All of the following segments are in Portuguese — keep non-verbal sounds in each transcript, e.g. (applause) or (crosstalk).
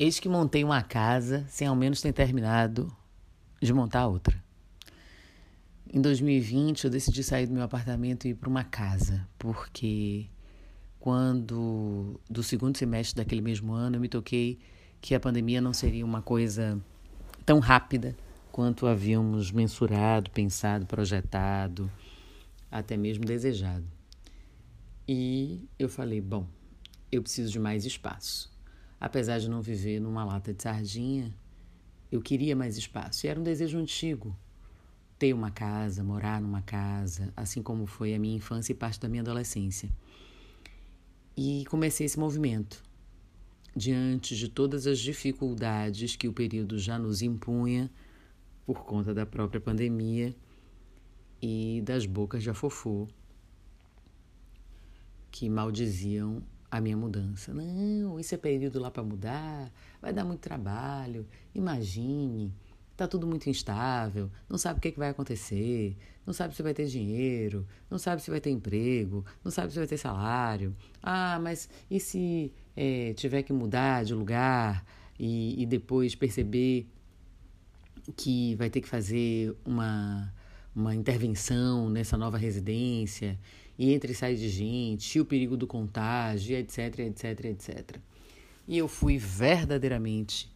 Eis que montei uma casa sem ao menos ter terminado de montar outra. Em 2020, eu decidi sair do meu apartamento e ir para uma casa, porque quando, do segundo semestre daquele mesmo ano, eu me toquei que a pandemia não seria uma coisa tão rápida quanto havíamos mensurado, pensado, projetado, até mesmo desejado. E eu falei: bom, eu preciso de mais espaço. Apesar de não viver numa lata de sardinha, eu queria mais espaço. E era um desejo antigo ter uma casa, morar numa casa, assim como foi a minha infância e parte da minha adolescência. E comecei esse movimento. Diante de todas as dificuldades que o período já nos impunha, por conta da própria pandemia e das bocas de afofô que maldiziam a minha mudança. Não, isso é período lá para mudar, vai dar muito trabalho. Imagine, tá tudo muito instável, não sabe o que, que vai acontecer, não sabe se vai ter dinheiro, não sabe se vai ter emprego, não sabe se vai ter salário. Ah, mas e se é, tiver que mudar de lugar e, e depois perceber que vai ter que fazer uma, uma intervenção nessa nova residência e entra e sai de gente, e o perigo do contágio, etc, etc, etc. E eu fui verdadeiramente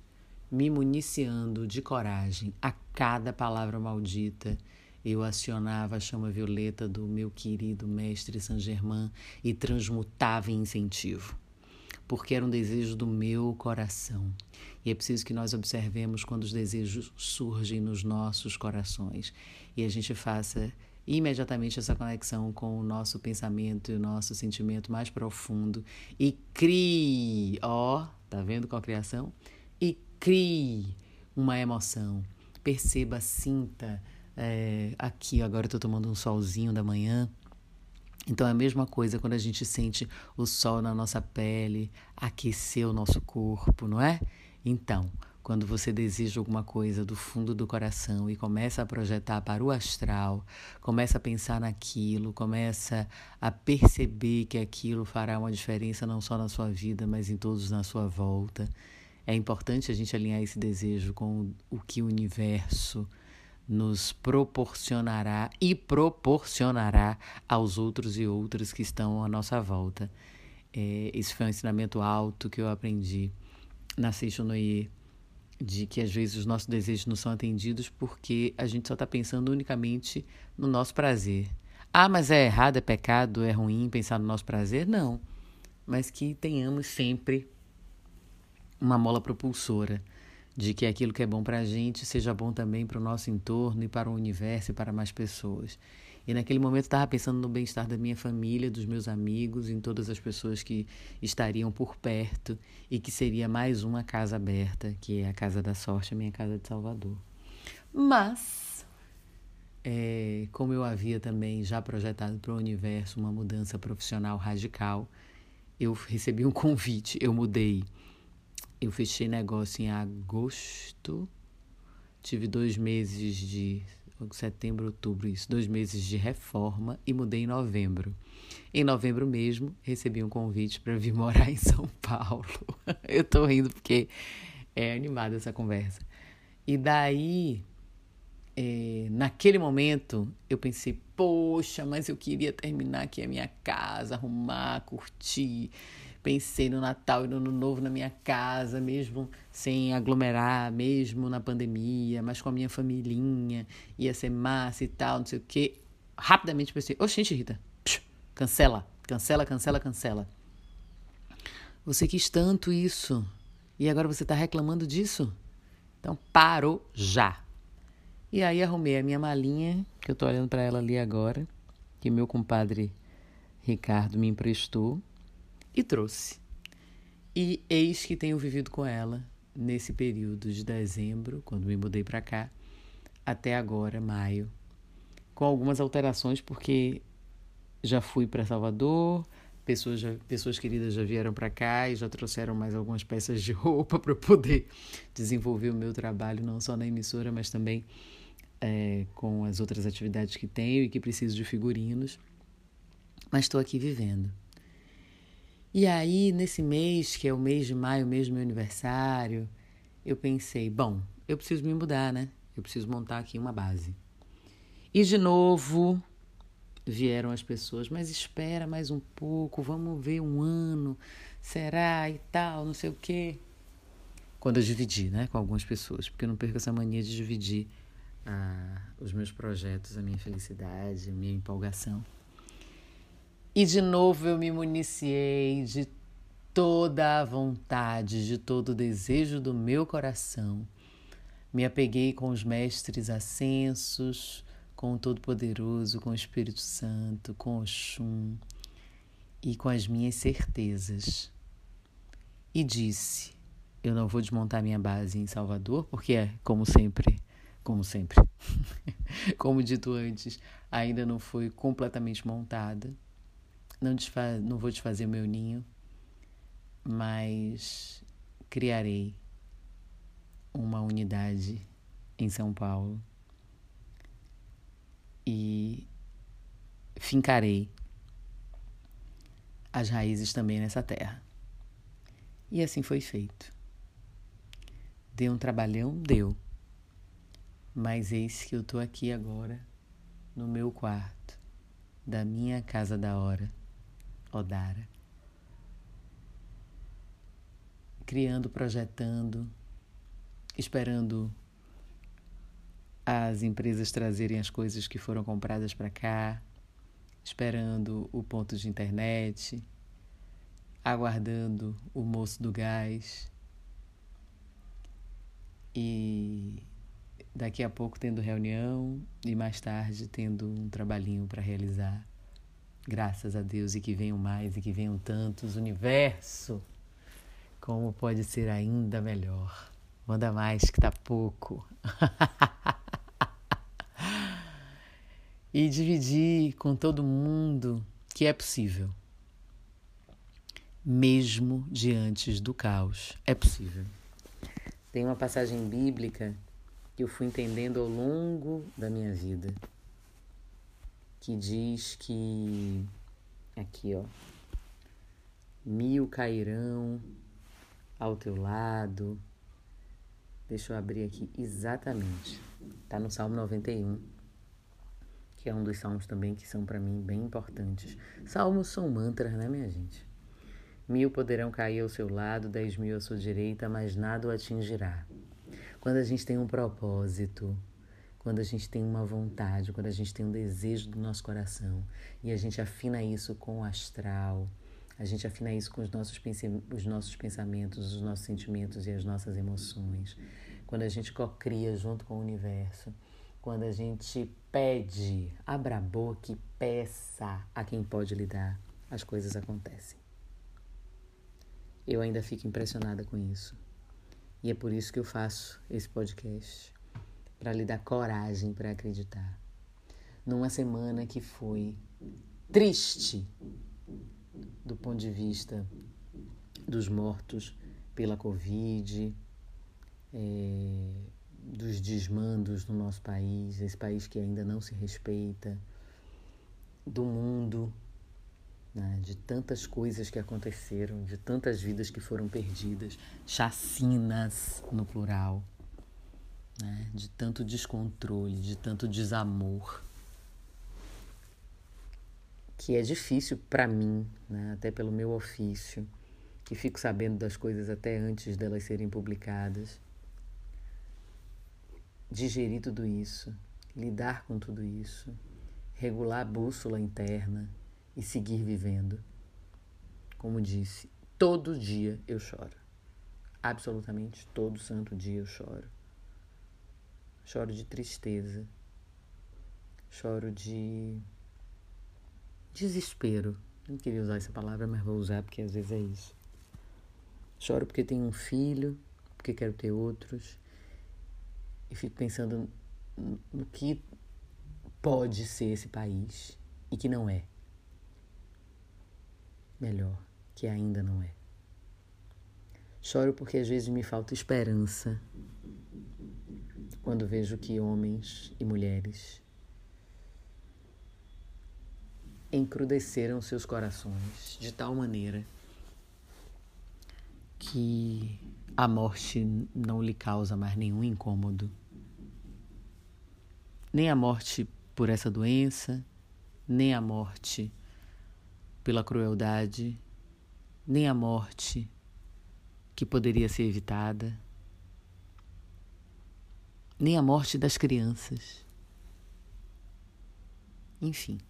me municiando de coragem a cada palavra maldita. Eu acionava a chama violeta do meu querido mestre Saint Germain e transmutava em incentivo, porque era um desejo do meu coração. E é preciso que nós observemos quando os desejos surgem nos nossos corações e a gente faça imediatamente essa conexão com o nosso pensamento e o nosso sentimento mais profundo e crie, ó, tá vendo com a criação? E crie uma emoção. Perceba, sinta. É, aqui agora eu tô tomando um solzinho da manhã. Então é a mesma coisa quando a gente sente o sol na nossa pele, aquecer o nosso corpo, não é? Então, quando você deseja alguma coisa do fundo do coração e começa a projetar para o astral, começa a pensar naquilo, começa a perceber que aquilo fará uma diferença não só na sua vida, mas em todos na sua volta. É importante a gente alinhar esse desejo com o que o universo nos proporcionará e proporcionará aos outros e outras que estão à nossa volta. É, esse foi um ensinamento alto que eu aprendi na Seixonoye de que às vezes os nossos desejos não são atendidos porque a gente só está pensando unicamente no nosso prazer. Ah, mas é errado, é pecado, é ruim pensar no nosso prazer? Não. Mas que tenhamos sempre uma mola propulsora de que aquilo que é bom para a gente seja bom também para o nosso entorno e para o universo e para mais pessoas. E naquele momento estava pensando no bem-estar da minha família, dos meus amigos, em todas as pessoas que estariam por perto e que seria mais uma casa aberta, que é a Casa da Sorte, a minha casa de Salvador. Mas, é, como eu havia também já projetado para o universo uma mudança profissional radical, eu recebi um convite, eu mudei. Eu fechei negócio em agosto, tive dois meses de setembro, outubro, isso, dois meses de reforma e mudei em novembro. Em novembro mesmo, recebi um convite para vir (laughs) morar em São Paulo. (laughs) Eu tô rindo porque é animada essa conversa. E daí, é, naquele momento, eu pensei, poxa, mas eu queria terminar aqui a minha casa, arrumar, curtir Pensei no Natal e no Ano Novo na minha casa, mesmo sem aglomerar, mesmo na pandemia, mas com a minha familhinha, ia ser massa e tal, não sei o quê. Rapidamente pensei, ô, gente, Rita, psh, cancela, cancela, cancela, cancela. Você quis tanto isso e agora você está reclamando disso? Então parou já. E aí arrumei a minha malinha, que eu estou olhando para ela ali agora, que meu compadre Ricardo me emprestou e trouxe. E eis que tenho vivido com ela nesse período de dezembro, quando me mudei para cá, até agora, maio, com algumas alterações, porque já fui para Salvador, pessoas, já, pessoas queridas já vieram para cá e já trouxeram mais algumas peças de (laughs) roupa para poder desenvolver o meu trabalho, não só na emissora, mas também é, com as outras atividades que tenho e que preciso de figurinos. Mas estou aqui vivendo. E aí, nesse mês, que é o mês de maio, o mês do meu aniversário, eu pensei, bom, eu preciso me mudar, né? Eu preciso montar aqui uma base. E de novo vieram as pessoas, mas espera mais um pouco, vamos ver um ano, será e tal, não sei o quê. Quando eu dividi, né, com algumas pessoas, porque eu não perco essa mania de dividir ah, os meus projetos, a minha felicidade, a minha empolgação. E de novo eu me municiei de toda a vontade, de todo o desejo do meu coração. Me apeguei com os mestres ascensos, com o Todo-Poderoso, com o Espírito Santo, com o Xum e com as minhas certezas. E disse: Eu não vou desmontar minha base em Salvador, porque é, como sempre, como sempre, (laughs) como dito antes, ainda não foi completamente montada. Não, não vou desfazer o meu ninho, mas criarei uma unidade em São Paulo e fincarei as raízes também nessa terra. E assim foi feito. Deu um trabalhão? Deu. Mas eis que eu estou aqui agora, no meu quarto, da minha casa da hora, Odara. Criando, projetando, esperando as empresas trazerem as coisas que foram compradas para cá, esperando o ponto de internet, aguardando o moço do gás e daqui a pouco tendo reunião e mais tarde tendo um trabalhinho para realizar. Graças a Deus e que venham mais e que venham tantos. Universo, como pode ser ainda melhor? Manda mais que tá pouco. (laughs) e dividir com todo mundo que é possível. Mesmo diante do caos, é possível. Tem uma passagem bíblica que eu fui entendendo ao longo da minha vida, que diz que aqui, ó, mil cairão ao teu lado. Deixa eu abrir aqui exatamente. Tá no Salmo 91, que é um dos salmos também que são para mim bem importantes. Salmos são mantras, né, minha gente? Mil poderão cair ao seu lado, dez mil à sua direita, mas nada o atingirá. Quando a gente tem um propósito, quando a gente tem uma vontade, quando a gente tem um desejo do nosso coração e a gente afina isso com o astral, a gente afina isso com os nossos, os nossos pensamentos, os nossos sentimentos e as nossas emoções. Quando a gente cocria junto com o universo, quando a gente pede, abra a boca e peça a quem pode lhe dar, as coisas acontecem. Eu ainda fico impressionada com isso. E é por isso que eu faço esse podcast para lhe dar coragem para acreditar. Numa semana que foi triste do ponto de vista dos mortos pela Covid, é, dos desmandos no nosso país, esse país que ainda não se respeita, do mundo, né, de tantas coisas que aconteceram, de tantas vidas que foram perdidas, chacinas no plural, né, de tanto descontrole, de tanto desamor, que é difícil para mim, né, até pelo meu ofício, que fico sabendo das coisas até antes delas serem publicadas, digerir tudo isso, lidar com tudo isso, regular a bússola interna e seguir vivendo. Como disse, todo dia eu choro. Absolutamente todo santo dia eu choro. Choro de tristeza. Choro de desespero. Não queria usar essa palavra, mas vou usar porque às vezes é isso. Choro porque tenho um filho, porque quero ter outros. E fico pensando no que pode ser esse país e que não é melhor, que ainda não é. Choro porque às vezes me falta esperança quando vejo que homens e mulheres encrudeceram seus corações de tal maneira que a morte não lhe causa mais nenhum incômodo. Nem a morte por essa doença, nem a morte pela crueldade, nem a morte que poderia ser evitada, nem a morte das crianças. Enfim.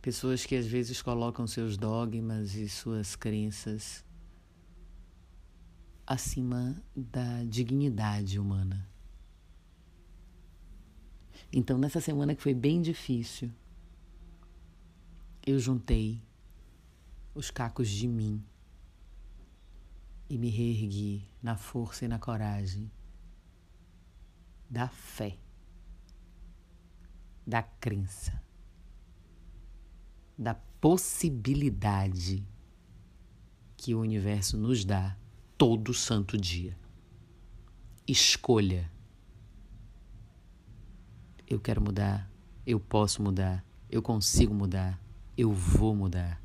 Pessoas que às vezes colocam seus dogmas e suas crenças acima da dignidade humana. Então, nessa semana que foi bem difícil, eu juntei os cacos de mim e me reergui na força e na coragem da fé, da crença, da possibilidade que o universo nos dá todo santo dia. Escolha. Eu quero mudar, eu posso mudar, eu consigo mudar, eu vou mudar.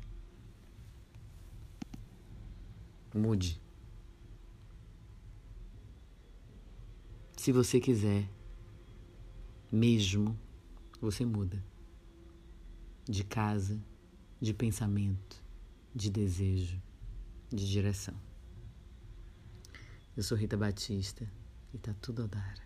Mude. Se você quiser, mesmo, você muda. De casa, de pensamento, de desejo, de direção. Eu sou Rita Batista e tá tudo a dar.